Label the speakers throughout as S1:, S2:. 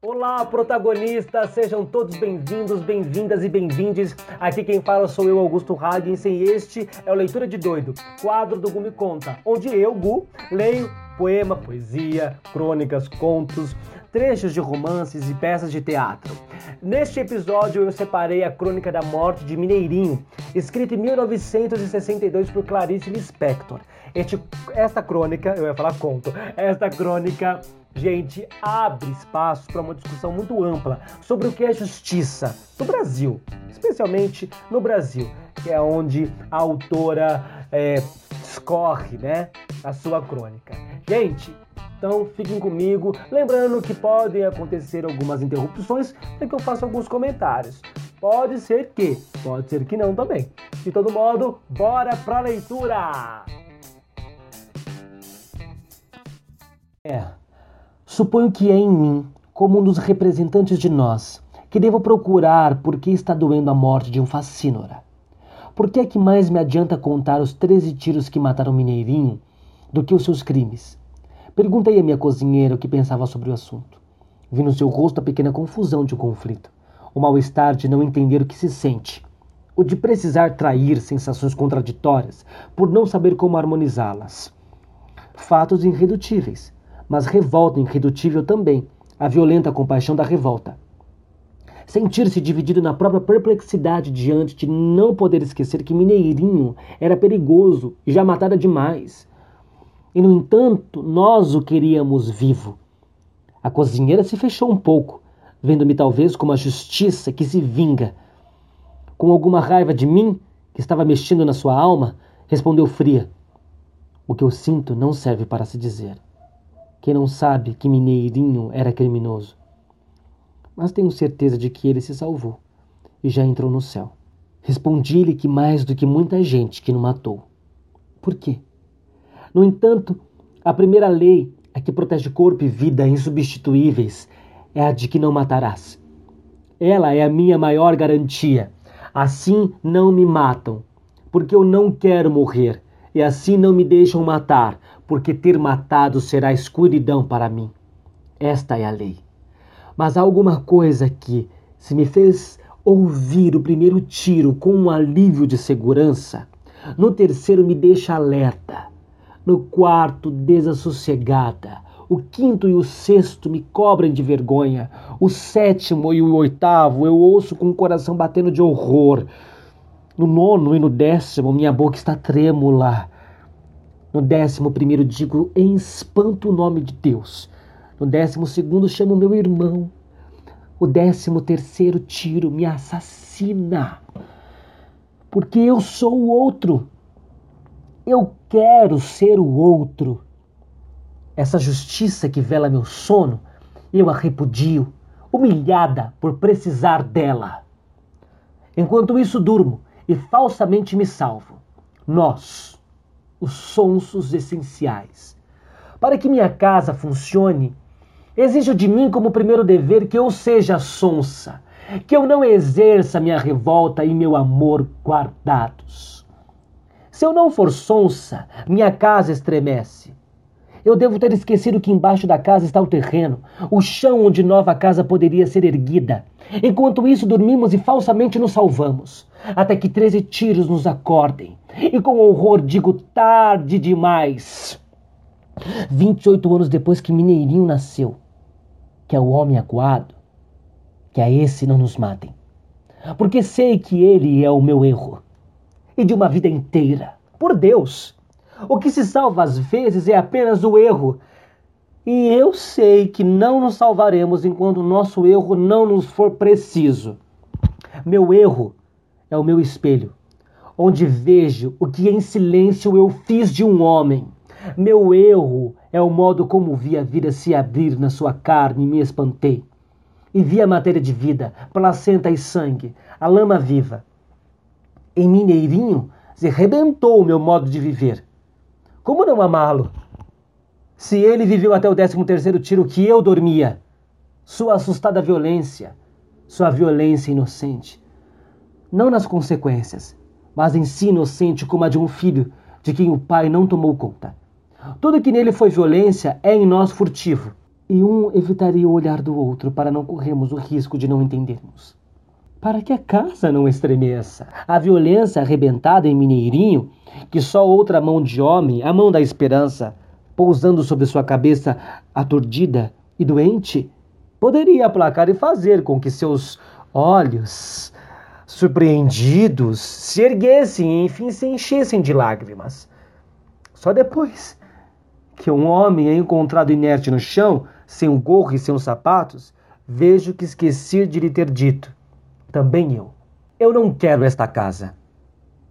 S1: Olá, protagonistas! Sejam todos bem-vindos, bem-vindas e bem-vindes. Aqui quem fala sou eu, Augusto Hagensen, e este é o Leitura de Doido, quadro do Gu Me Conta, onde eu, Gu, leio poema, poesia, crônicas, contos, trechos de romances e peças de teatro. Neste episódio eu separei a Crônica da Morte de Mineirinho, escrita em 1962 por Clarice Lispector. Este, esta crônica, eu ia falar conto, esta crônica gente, abre espaço para uma discussão muito ampla sobre o que é justiça no Brasil, especialmente no Brasil, que é onde a autora é, discorre né, a sua crônica. Gente, então fiquem comigo, lembrando que podem acontecer algumas interrupções para que eu faça alguns comentários. Pode ser que, pode ser que não também. De todo modo, bora para a leitura! É, Suponho que é em mim, como um dos representantes de nós, que devo procurar por que está doendo a morte de um facínora. Por que é que mais me adianta contar os 13 tiros que mataram Mineirinho do que os seus crimes? Perguntei à minha cozinheira o que pensava sobre o assunto. Vi no seu rosto a pequena confusão de um conflito, o mal-estar de não entender o que se sente, o de precisar trair sensações contraditórias por não saber como harmonizá-las. Fatos irredutíveis mas revolta irredutível também, a violenta compaixão da revolta. Sentir-se dividido na própria perplexidade diante de não poder esquecer que Mineirinho era perigoso e já matara demais. E, no entanto, nós o queríamos vivo. A cozinheira se fechou um pouco, vendo-me talvez como a justiça que se vinga. Com alguma raiva de mim, que estava mexendo na sua alma, respondeu fria: O que eu sinto não serve para se dizer. Quem não sabe que Mineirinho era criminoso? Mas tenho certeza de que ele se salvou e já entrou no céu. Respondi-lhe que mais do que muita gente que não matou. Por quê? No entanto, a primeira lei, a que protege corpo e vida insubstituíveis, é a de que não matarás. Ela é a minha maior garantia. Assim não me matam, porque eu não quero morrer, e assim não me deixam matar, porque ter matado será escuridão para mim. Esta é a lei. Mas há alguma coisa que, se me fez ouvir o primeiro tiro com um alívio de segurança, no terceiro me deixa alerta, no quarto desassossegada, o quinto e o sexto me cobrem de vergonha, o sétimo e o oitavo eu ouço com o coração batendo de horror. No nono e no décimo minha boca está trêmula no décimo primeiro digo em espanto o nome de Deus. No décimo segundo chamo meu irmão. O décimo terceiro tiro me assassina. Porque eu sou o outro. Eu quero ser o outro. Essa justiça que vela meu sono, eu a repudio, humilhada por precisar dela. Enquanto isso durmo e falsamente me salvo. Nós, os sonsos essenciais. Para que minha casa funcione, exijo de mim como primeiro dever que eu seja sonsa, que eu não exerça minha revolta e meu amor guardados. Se eu não for sonsa, minha casa estremece. Eu devo ter esquecido que embaixo da casa está o terreno, o chão onde nova casa poderia ser erguida. Enquanto isso, dormimos e falsamente nos salvamos, até que treze tiros nos acordem. E com horror digo tarde demais. 28 anos depois que Mineirinho nasceu, que é o homem acuado, que a esse não nos matem. Porque sei que ele é o meu erro. E de uma vida inteira. Por Deus! O que se salva às vezes é apenas o erro. E eu sei que não nos salvaremos enquanto o nosso erro não nos for preciso. Meu erro é o meu espelho, onde vejo o que em silêncio eu fiz de um homem. Meu erro é o modo como vi a vida se abrir na sua carne e me espantei. E vi a matéria de vida, placenta e sangue, a lama viva. Em Mineirinho se rebentou o meu modo de viver. Como não amá-lo? Se ele viveu até o décimo terceiro tiro que eu dormia, sua assustada violência, sua violência inocente, não nas consequências, mas em si inocente como a de um filho de quem o pai não tomou conta. Tudo que nele foi violência é em nós furtivo. e um evitaria o olhar do outro para não corrermos o risco de não entendermos. Para que a casa não estremeça. A violência arrebentada em Mineirinho, que só outra mão de homem, a mão da esperança, pousando sobre sua cabeça aturdida e doente, poderia aplacar e fazer com que seus olhos, surpreendidos, se erguessem e enfim se enchessem de lágrimas. Só depois que um homem é encontrado inerte no chão, sem um gorro e sem os sapatos, vejo que esqueci de lhe ter dito. Também eu. Eu não quero esta casa.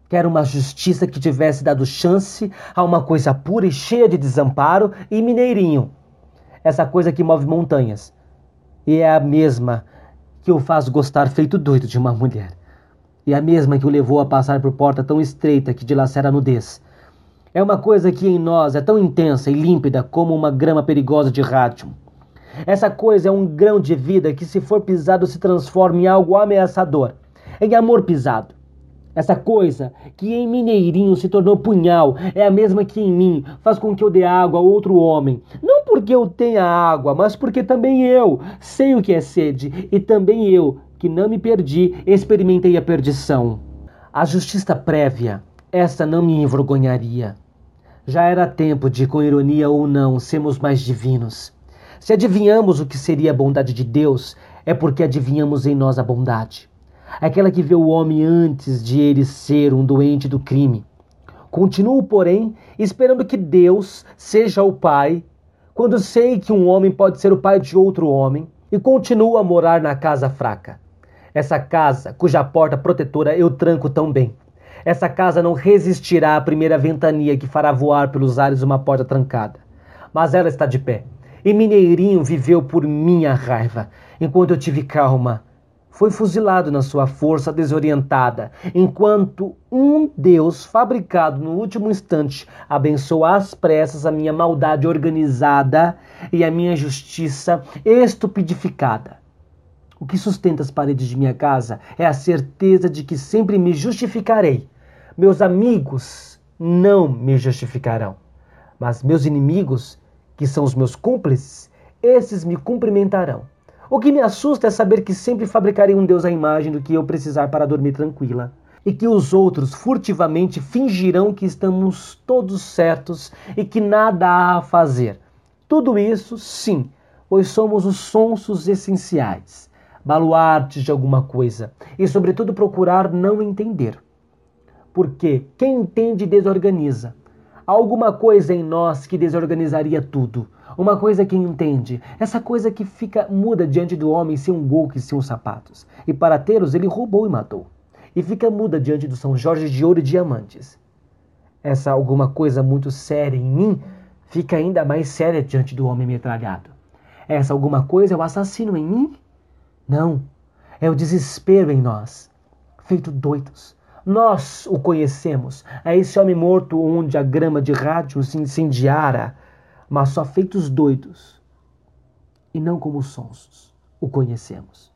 S1: Quero uma justiça que tivesse dado chance a uma coisa pura e cheia de desamparo e mineirinho. Essa coisa que move montanhas. E é a mesma que o faz gostar feito doido de uma mulher. E a mesma que o levou a passar por porta tão estreita que dilacera a nudez. É uma coisa que em nós é tão intensa e límpida como uma grama perigosa de rádio. Essa coisa é um grão de vida que, se for pisado, se transforma em algo ameaçador, em amor pisado. Essa coisa que em Mineirinho se tornou punhal é a mesma que em mim faz com que eu dê água a outro homem. Não porque eu tenha água, mas porque também eu sei o que é sede e também eu, que não me perdi, experimentei a perdição. A justiça prévia, essa não me envergonharia. Já era tempo de, com ironia ou não, sermos mais divinos. Se adivinhamos o que seria a bondade de Deus, é porque adivinhamos em nós a bondade aquela que vê o homem antes de ele ser um doente do crime. Continuo, porém, esperando que Deus seja o Pai, quando sei que um homem pode ser o pai de outro homem, e continuo a morar na casa fraca. Essa casa, cuja porta protetora eu tranco tão bem. Essa casa não resistirá à primeira ventania que fará voar pelos ares uma porta trancada. Mas ela está de pé. E Mineirinho viveu por minha raiva, enquanto eu tive calma foi fuzilado na sua força desorientada, enquanto um Deus fabricado no último instante abençoa às pressas a minha maldade organizada e a minha justiça estupidificada. O que sustenta as paredes de minha casa é a certeza de que sempre me justificarei. Meus amigos não me justificarão, mas meus inimigos, que são os meus cúmplices, esses me cumprimentarão. O que me assusta é saber que sempre fabricarei um Deus à imagem do que eu precisar para dormir tranquila. E que os outros furtivamente fingirão que estamos todos certos e que nada há a fazer. Tudo isso, sim, pois somos os sonsos essenciais, baluartes de alguma coisa, e sobretudo procurar não entender. Porque quem entende desorganiza. Há alguma coisa em nós que desorganizaria tudo uma coisa que entende, essa coisa que fica muda diante do homem sem um gol e sem os sapatos. E para tê-los ele roubou e matou. E fica muda diante do São Jorge de ouro e diamantes. Essa alguma coisa muito séria em mim fica ainda mais séria diante do homem metralhado. Essa alguma coisa é o assassino em mim? Não, é o desespero em nós, feito doidos. Nós o conhecemos, é esse homem morto onde a grama de rádio se incendiara mas só feitos doidos. E não como sonsos. O conhecemos.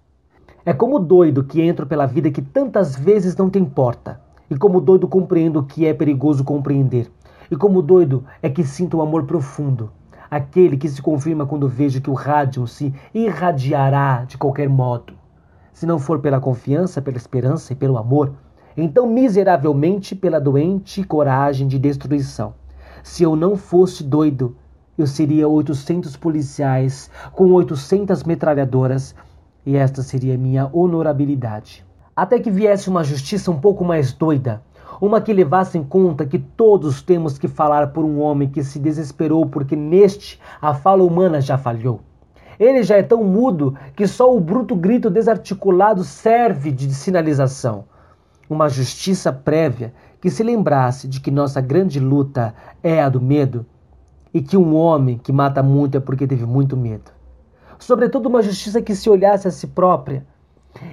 S1: É como doido que entro pela vida que tantas vezes não tem porta, e como doido compreendo o que é perigoso compreender, e como doido é que sinto o amor profundo, aquele que se confirma quando vejo que o rádio se irradiará de qualquer modo. Se não for pela confiança, pela esperança e pelo amor, então miseravelmente pela doente coragem de destruição. Se eu não fosse doido, eu seria 800 policiais com 800 metralhadoras e esta seria minha honorabilidade. Até que viesse uma justiça um pouco mais doida, uma que levasse em conta que todos temos que falar por um homem que se desesperou porque neste a fala humana já falhou. Ele já é tão mudo que só o bruto grito desarticulado serve de sinalização. Uma justiça prévia que se lembrasse de que nossa grande luta é a do medo e que um homem que mata muito é porque teve muito medo. Sobretudo uma justiça que se olhasse a si própria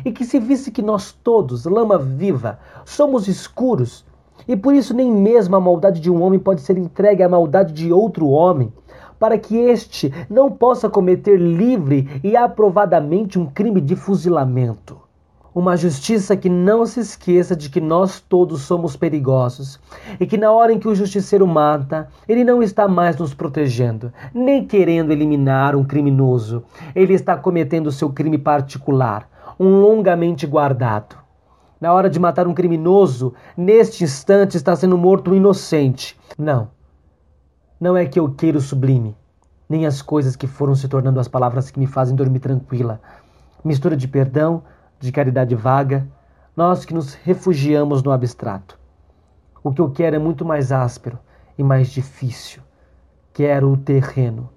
S1: e que se visse que nós todos, lama viva, somos escuros e por isso nem mesmo a maldade de um homem pode ser entregue à maldade de outro homem, para que este não possa cometer livre e aprovadamente um crime de fuzilamento. Uma justiça que não se esqueça de que nós todos somos perigosos e que na hora em que o justiceiro mata, ele não está mais nos protegendo, nem querendo eliminar um criminoso. Ele está cometendo seu crime particular, um longamente guardado. Na hora de matar um criminoso, neste instante está sendo morto um inocente. Não. Não é que eu queira o sublime, nem as coisas que foram se tornando as palavras que me fazem dormir tranquila. Mistura de perdão, de caridade vaga, nós que nos refugiamos no abstrato. O que eu quero é muito mais áspero e mais difícil. Quero o terreno